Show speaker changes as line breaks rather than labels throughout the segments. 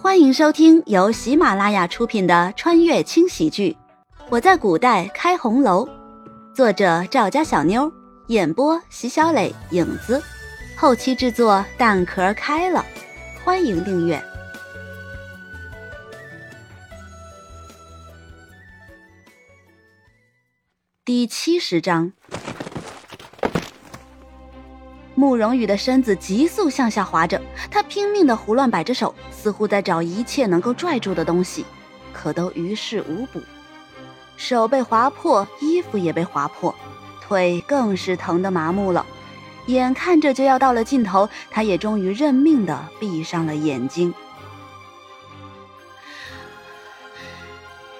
欢迎收听由喜马拉雅出品的穿越轻喜剧《我在古代开红楼》，作者赵家小妞，演播席小磊、影子，后期制作蛋壳开了。欢迎订阅。第七十章。慕容羽的身子急速向下滑着，他拼命的胡乱摆着手，似乎在找一切能够拽住的东西，可都于事无补。手被划破，衣服也被划破，腿更是疼得麻木了。眼看着就要到了尽头，他也终于认命的闭上了眼睛。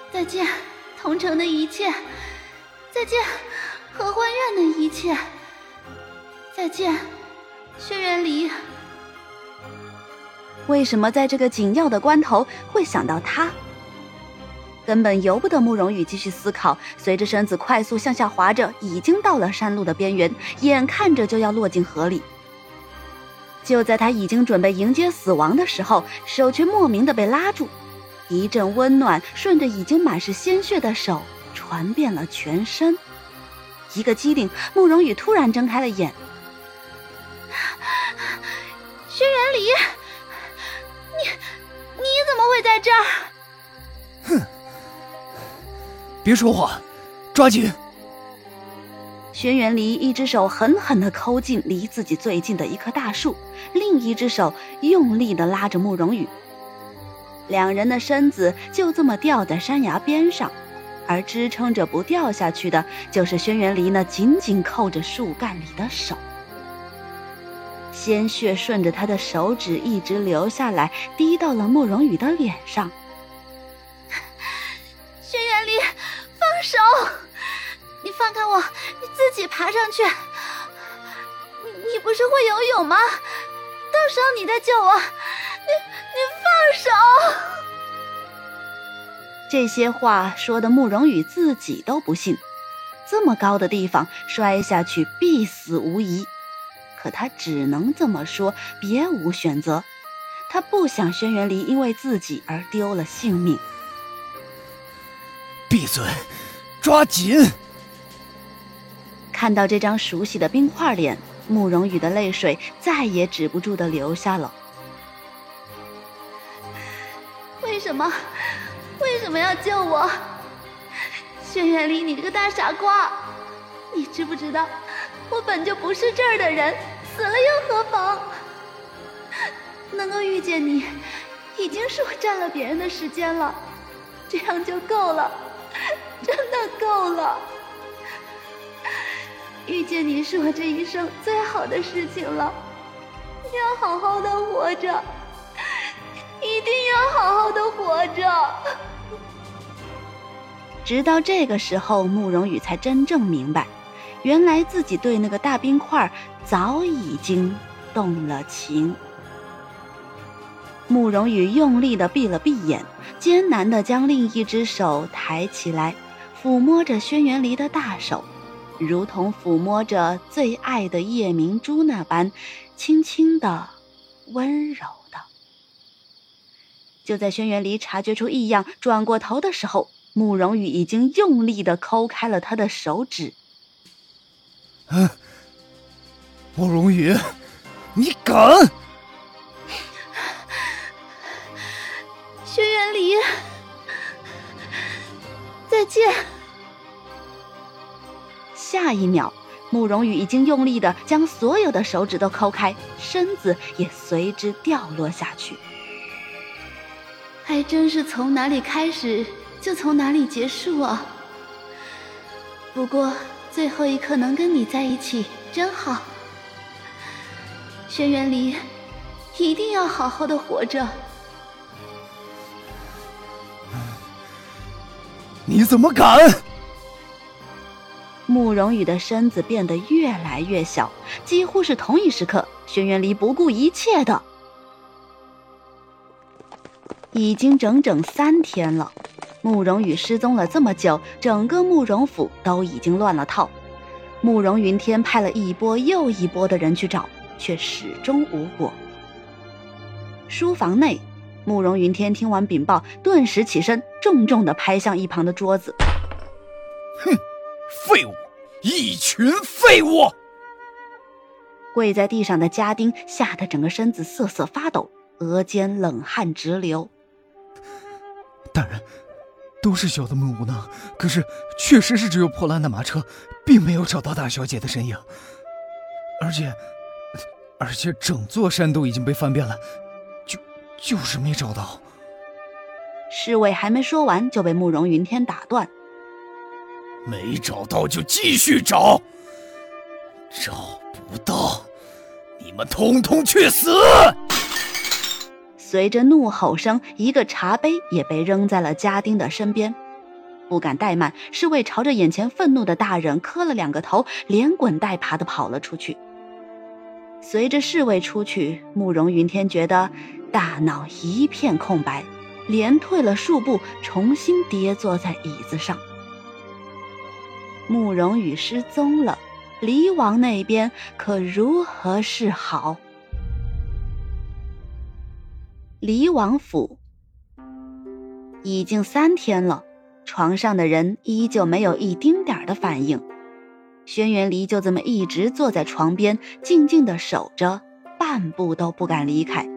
再见，同城的一切；再见，合欢院的一切。再见，轩辕离。
为什么在这个紧要的关头会想到他？根本由不得慕容羽继续思考。随着身子快速向下滑着，已经到了山路的边缘，眼看着就要落进河里。就在他已经准备迎接死亡的时候，手却莫名的被拉住，一阵温暖顺着已经满是鲜血的手传遍了全身。一个机灵，慕容羽突然睁开了眼。
离，你你怎么会在这儿？
哼！别说话，抓紧！
轩辕离一只手狠狠的抠进离自己最近的一棵大树，另一只手用力的拉着慕容羽。两人的身子就这么吊在山崖边上，而支撑着不掉下去的，就是轩辕离那紧紧扣着树干里的手。鲜血顺着他的手指一直流下来，滴到了慕容羽的脸上。
轩辕离，放手！你放开我，你自己爬上去。你你不是会游泳吗？到时候你再救我。你你放手！
这些话说的慕容羽自己都不信，这么高的地方摔下去必死无疑。可他只能这么说，别无选择。他不想轩辕离因为自己而丢了性命。
闭嘴，抓紧！
看到这张熟悉的冰块脸，慕容羽的泪水再也止不住的流下了。
为什么？为什么要救我？轩辕离，你这个大傻瓜！你知不知道？我本就不是这儿的人，死了又何妨？能够遇见你，已经是我占了别人的时间了，这样就够了，真的够了。遇见你是我这一生最好的事情了，你要好好的活着，一定要好好的活着。
直到这个时候，慕容羽才真正明白。原来自己对那个大冰块早已经动了情。慕容羽用力的闭了闭眼，艰难的将另一只手抬起来，抚摸着轩辕离的大手，如同抚摸着最爱的夜明珠那般，轻轻的，温柔的。就在轩辕离察觉出异样，转过头的时候，慕容羽已经用力的抠开了他的手指。
嗯，慕容羽，你敢？
轩辕离，再见。
下一秒，慕容羽已经用力的将所有的手指都抠开，身子也随之掉落下去。
还真是从哪里开始，就从哪里结束啊。不过。最后一刻能跟你在一起真好，轩辕离，一定要好好的活着。
你怎么敢？
慕容羽的身子变得越来越小，几乎是同一时刻，轩辕离不顾一切的，已经整整三天了。慕容羽失踪了这么久，整个慕容府都已经乱了套。慕容云天派了一波又一波的人去找，却始终无果。书房内，慕容云天听完禀报，顿时起身，重重的拍向一旁的桌子。
哼，废物，一群废物！
跪在地上的家丁吓得整个身子瑟瑟发抖，额间冷汗直流。
大人，都是小的们无能，可是确实是只有破烂的马车，并没有找到大小姐的身影。而且，而且整座山都已经被翻遍了，就就是没找到。
侍卫还没说完，就被慕容云天打断。
没找到就继续找，找不到，你们通通去死！
随着怒吼声，一个茶杯也被扔在了家丁的身边。不敢怠慢，侍卫朝着眼前愤怒的大人磕了两个头，连滚带爬的跑了出去。随着侍卫出去，慕容云天觉得大脑一片空白，连退了数步，重新跌坐在椅子上。慕容羽失踪了，离王那边可如何是好？离王府已经三天了，床上的人依旧没有一丁点儿的反应。轩辕离就这么一直坐在床边，静静的守着，半步都不敢离开。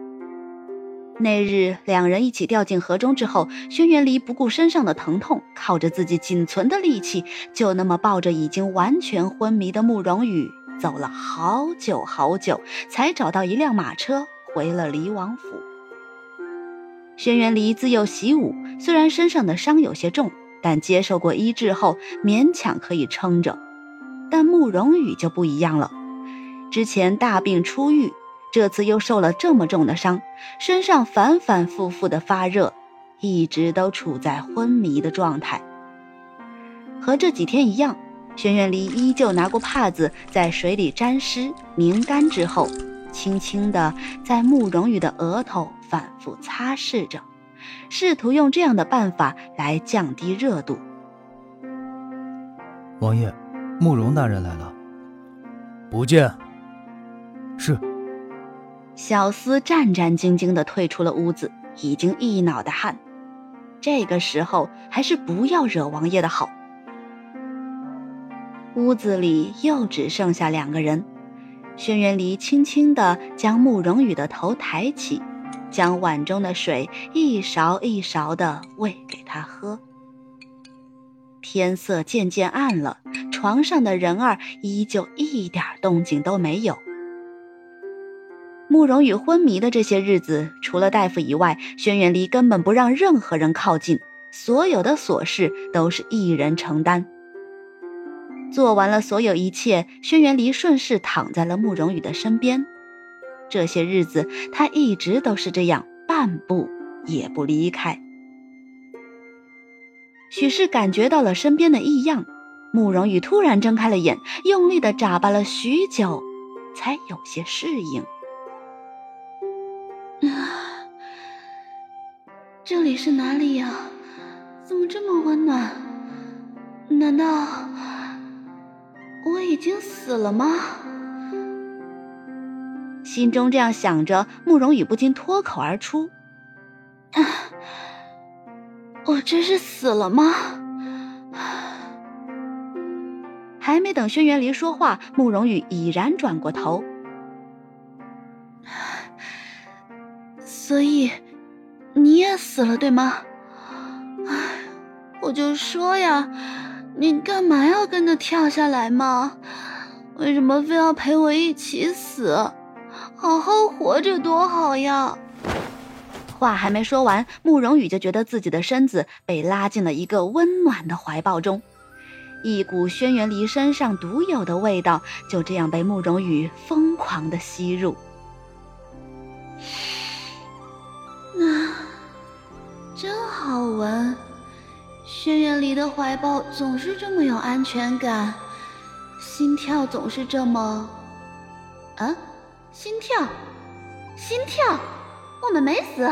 那日两人一起掉进河中之后，轩辕离不顾身上的疼痛，靠着自己仅存的力气，就那么抱着已经完全昏迷的慕容羽，走了好久好久，才找到一辆马车，回了离王府。轩辕离自幼习武，虽然身上的伤有些重，但接受过医治后，勉强可以撑着。但慕容羽就不一样了，之前大病初愈。这次又受了这么重的伤，身上反反复复的发热，一直都处在昏迷的状态。和这几天一样，轩辕离依旧拿过帕子，在水里沾湿拧干之后，轻轻的在慕容羽的额头反复擦拭着，试图用这样的办法来降低热度。
王爷，慕容大人来了。不见。是。
小厮战战兢兢地退出了屋子，已经一脑袋汗。这个时候还是不要惹王爷的好。屋子里又只剩下两个人。轩辕离轻轻地将慕容羽的头抬起，将碗中的水一勺一勺地喂给他喝。天色渐渐暗了，床上的人儿依旧一点动静都没有。慕容羽昏迷的这些日子，除了大夫以外，轩辕离根本不让任何人靠近，所有的琐事都是一人承担。做完了所有一切，轩辕离顺势躺在了慕容羽的身边。这些日子，他一直都是这样，半步也不离开。许是感觉到了身边的异样，慕容羽突然睁开了眼，用力的眨巴了许久，才有些适应。
这里是哪里呀？怎么这么温暖？难道已经死了吗？
心中这样想着，慕容羽不禁脱口而出：“
我这是死了吗？”
还没等轩辕离说话，慕容羽已然转过头。
所以，你也死了，对吗？我就说呀，你干嘛要跟着跳下来嘛？为什么非要陪我一起死？好好活着多好呀！
话还没说完，慕容羽就觉得自己的身子被拉进了一个温暖的怀抱中，一股轩辕离身上独有的味道就这样被慕容羽疯狂的吸入。
啊，真好闻！轩辕离的怀抱总是这么有安全感，心跳总是这么……啊，心跳，心跳，我们没死。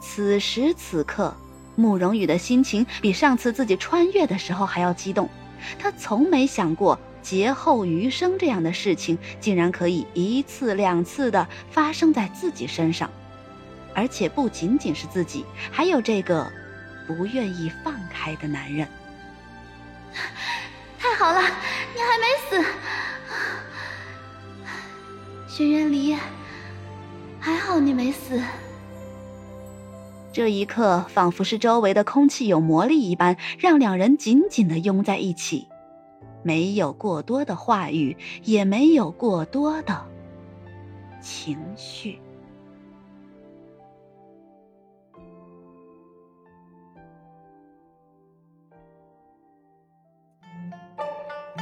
此时此刻，慕容羽的心情比上次自己穿越的时候还要激动。他从没想过。劫后余生这样的事情，竟然可以一次两次的发生在自己身上。而且不仅仅是自己，还有这个不愿意放开的男人。
太好了，你还没死，轩辕离，还好你没死。
这一刻，仿佛是周围的空气有魔力一般，让两人紧紧的拥在一起，没有过多的话语，也没有过多的情绪。